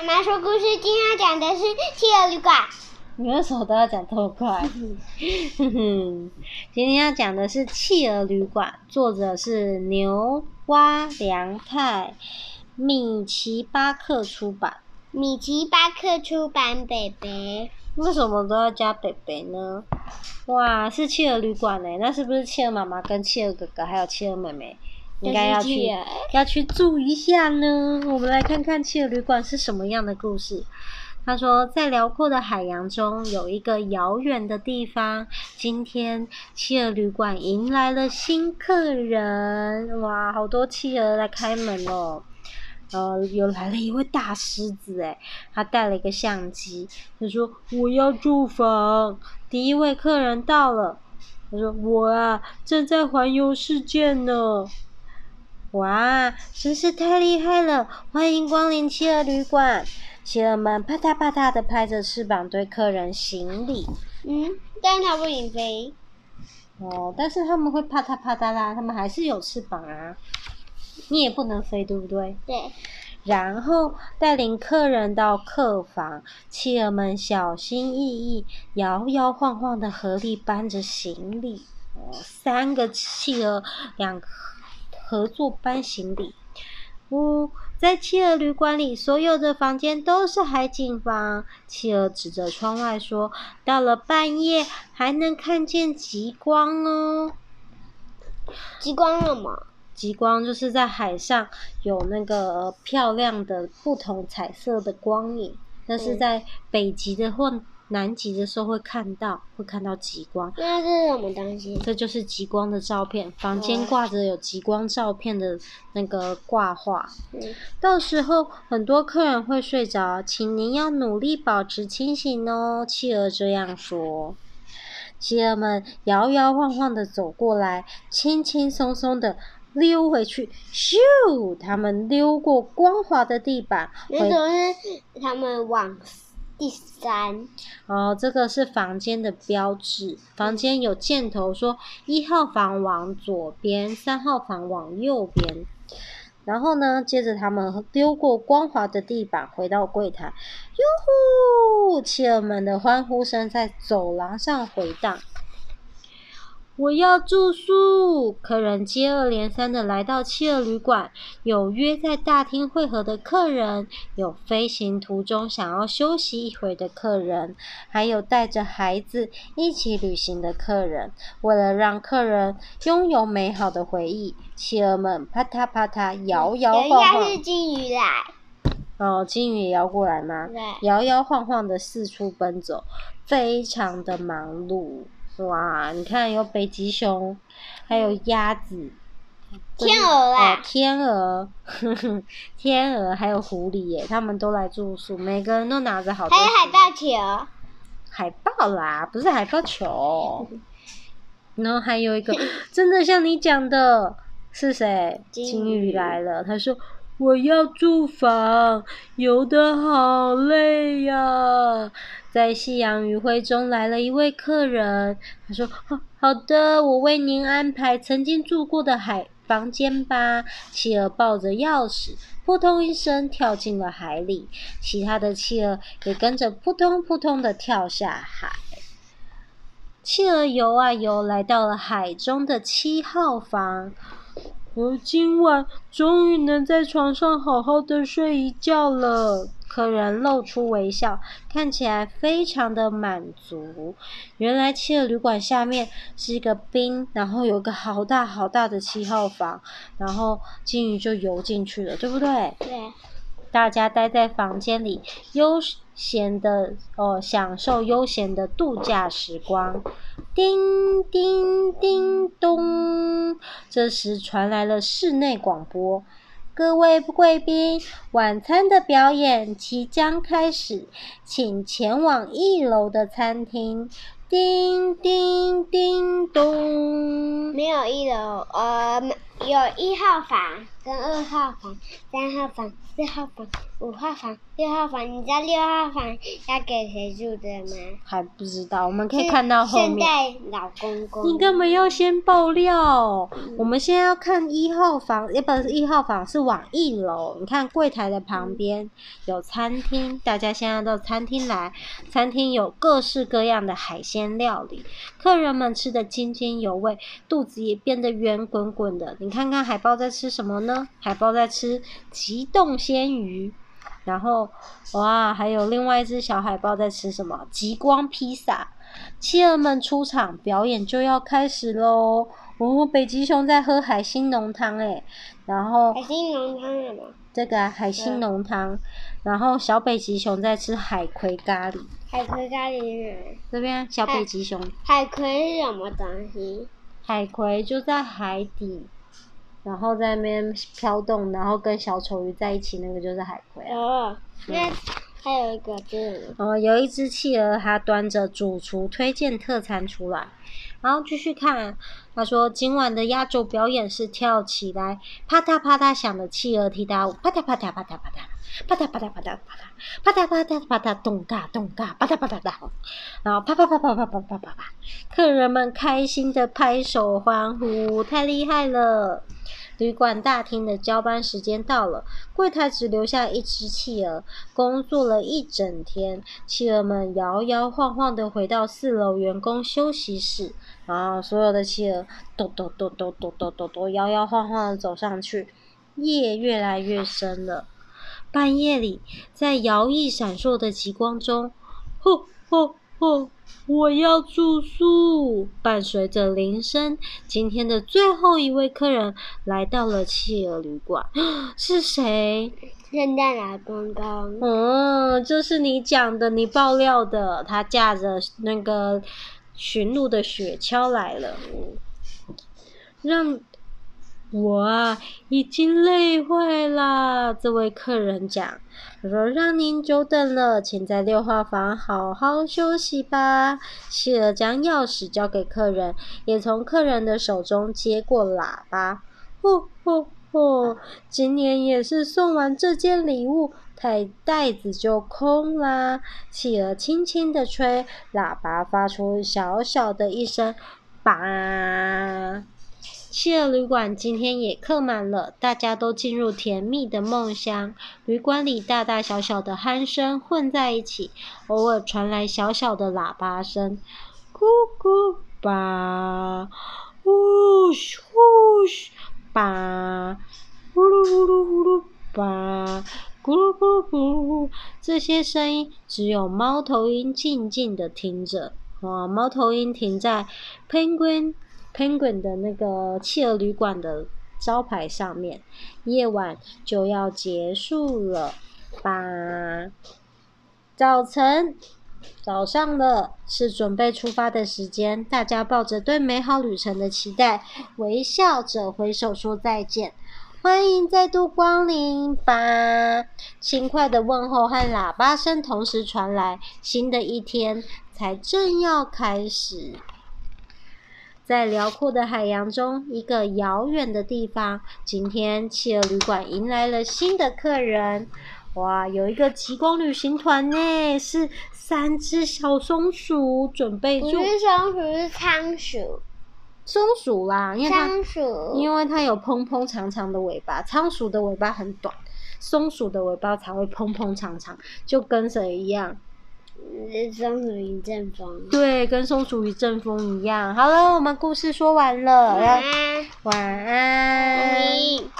妈妈说故事，今天要讲的是企鹅旅馆。你为什么都要讲这么快？今天要讲的是企鹅旅馆，作者是牛蛙良太，米奇巴克出版。米奇巴克出版，北北。为什么都要加北北呢？哇，是企鹅旅馆呢？那是不是企鹅妈妈跟企鹅哥哥还有企鹅妹妹？应该要去要去住一下呢。我们来看看企鹅旅馆是什么样的故事。他说，在辽阔的海洋中有一个遥远的地方。今天企鹅旅馆迎来了新客人，哇，好多企鹅来开门哦。呃，又来了一位大狮子，诶，他带了一个相机。他说：“我要住房。”第一位客人到了。他说：“我啊，正在环游世界呢。”哇，真是太厉害了！欢迎光临企鹅旅馆。企鹅们啪嗒啪嗒的拍着翅膀对客人行礼。嗯，但是它不能飞。哦，但是他们会啪嗒啪嗒啦，他们还是有翅膀啊。你也不能飞，对不对？对。然后带领客人到客房，企鹅们小心翼翼、摇摇晃晃的合力搬着行李。哦，三个企鹅，两个。合作搬行李。呜，在企鹅旅馆里，所有的房间都是海景房。企鹅指着窗外说：“到了半夜，还能看见极光哦。”极光了吗？极光就是在海上有那个漂亮的不同彩色的光影，那是在北极的或南极的时候会看到，会看到极光。那这是什么东西？这就是极光的照片。房间挂着有极光照片的那个挂画。嗯。到时候很多客人会睡着，请您要努力保持清醒哦。企鹅这样说。企鹅们摇摇晃晃的走过来，轻轻松松的溜回去。咻！他们溜过光滑的地板。那都是他们往。第三，哦，这个是房间的标志。房间有箭头，说一号房往左边，三号房往右边。然后呢，接着他们溜过光滑的地板，回到柜台。哟呼！企鹅们的欢呼声在走廊上回荡。我要住宿！客人接二连三的来到企鹅旅馆，有约在大厅会合的客人，有飞行途中想要休息一会的客人，还有带着孩子一起旅行的客人。为了让客人拥有美好的回忆，企鹅们啪嗒啪嗒摇摇晃晃。是金鱼来。哦，金鱼也要过来吗？对。摇摇晃晃的 四处奔走，非常的忙碌。哇，你看有北极熊，还有鸭子，天鹅啊，哦、天鹅，呵呵，天鹅，还有狐狸耶，他们都来住宿，每个人都拿着好多。还有海豹球。海豹啦，不是海豹球。然后还有一个，真的像你讲的，是谁？金鱼来了，他说。我要住房，游得好累呀！在夕阳余晖中来了一位客人，他说：“好的，我为您安排曾经住过的海房间吧。”企鹅抱着钥匙，扑通一声跳进了海里，其他的企鹅也跟着扑通扑通的跳下海。企鹅游啊游，来到了海中的七号房。我今晚终于能在床上好好的睡一觉了。客人露出微笑，看起来非常的满足。原来企鹅旅馆下面是一个冰，然后有个好大好大的七号房，然后金鱼就游进去了，对不对？对。大家待在房间里，悠闲的哦，享受悠闲的度假时光。叮叮叮咚，这时传来了室内广播：“各位贵宾，晚餐的表演即将开始，请前往一楼的餐厅。”叮叮叮咚，没有一楼，呃，有一号房。跟二号房、三号房、四号房、五号房、六号房，你知道六号房要给谁住的吗？还不知道，我们可以看到后面。现代老公公。你干嘛要先爆料？嗯、我们现在要看一号房，也不是一号房，是往一楼。你看柜台的旁边有餐厅，大家现在到餐厅来，餐厅有各式各样的海鲜料理，客人们吃得津津有味，肚子也变得圆滚滚的。你看看海豹在吃什么呢？海豹在吃急冻鲜鱼，然后哇，还有另外一只小海豹在吃什么？极光披萨。企鹅们出场，表演就要开始喽！哦，北极熊在喝海星浓汤诶，然后海星浓汤什么？这个、啊、海星浓汤，嗯、然后小北极熊在吃海葵咖喱。海葵咖喱是什么？这边小北极熊。海葵是什么东西？海葵就在海底。然后在那边飘动，然后跟小丑鱼在一起，那个就是海葵啊。哦，那还有一个就是。哦，有一只企鹅，它端着主厨推荐特餐出来，然后继续看。他说：“今晚的压轴表演是跳起来啪嗒啪嗒响的企鹅踢踏舞，啪嗒啪嗒啪嗒啪嗒，啪嗒啪嗒啪嗒啪嗒，啪嗒啪嗒啪嗒咚嘎咚嘎，啪嗒啪嗒啪，然后啪啪啪啪啪啪啪啪啪，客人们开心的拍手欢呼，太厉害了！”旅馆大厅的交班时间到了，柜台只留下一只企鹅，工作了一整天。企鹅们摇摇晃晃的回到四楼员工休息室，然后所有的企鹅抖抖抖抖抖抖抖抖，摇摇晃晃的走上去。夜越来越深了，半夜里，在摇曳闪烁的极光中，呼呼呼。我要住宿，伴随着铃声，今天的最后一位客人来到了企鹅旅馆，是谁？圣诞老公公。嗯，就是你讲的，你爆料的，他驾着那个驯鹿的雪橇来了，让。我啊，已经累坏了。这位客人讲：“他说让您久等了，请在六号房好好休息吧。”企鹅将钥匙交给客人，也从客人的手中接过喇叭。呼呼呼！今年也是送完这件礼物，太袋子就空啦。企鹅轻轻地吹，喇叭发出小小的一声“叭”。希尔旅馆今天也客满了，大家都进入甜蜜的梦乡。旅馆里大大小小的鼾声混在一起，偶尔传来小小的喇叭声，咕咕吧，呼嘘呼嘘吧，呼噜呼噜呼噜吧，咕噜咕噜咕噜。这些声音只有猫头鹰静静地听着。哇，猫头鹰停在 Penguin。Penguin 的那个企鹅旅馆的招牌上面，夜晚就要结束了吧？早晨，早上了，是准备出发的时间。大家抱着对美好旅程的期待，微笑着挥手说再见。欢迎再度光临吧！轻快的问候和喇叭声同时传来，新的一天才正要开始。在辽阔的海洋中，一个遥远的地方，今天企鹅旅馆迎来了新的客人。哇，有一个极光旅行团呢，是三只小松鼠准备住。不是松鼠，是仓鼠。松鼠啦，因为它仓鼠，因为它有蓬蓬长长的尾巴，仓鼠的尾巴很短，松鼠的尾巴才会蓬蓬长长，就跟谁一样？松鼠一阵风，对，跟松鼠一阵风一样。好了，我们故事说完了，晚安，晚安。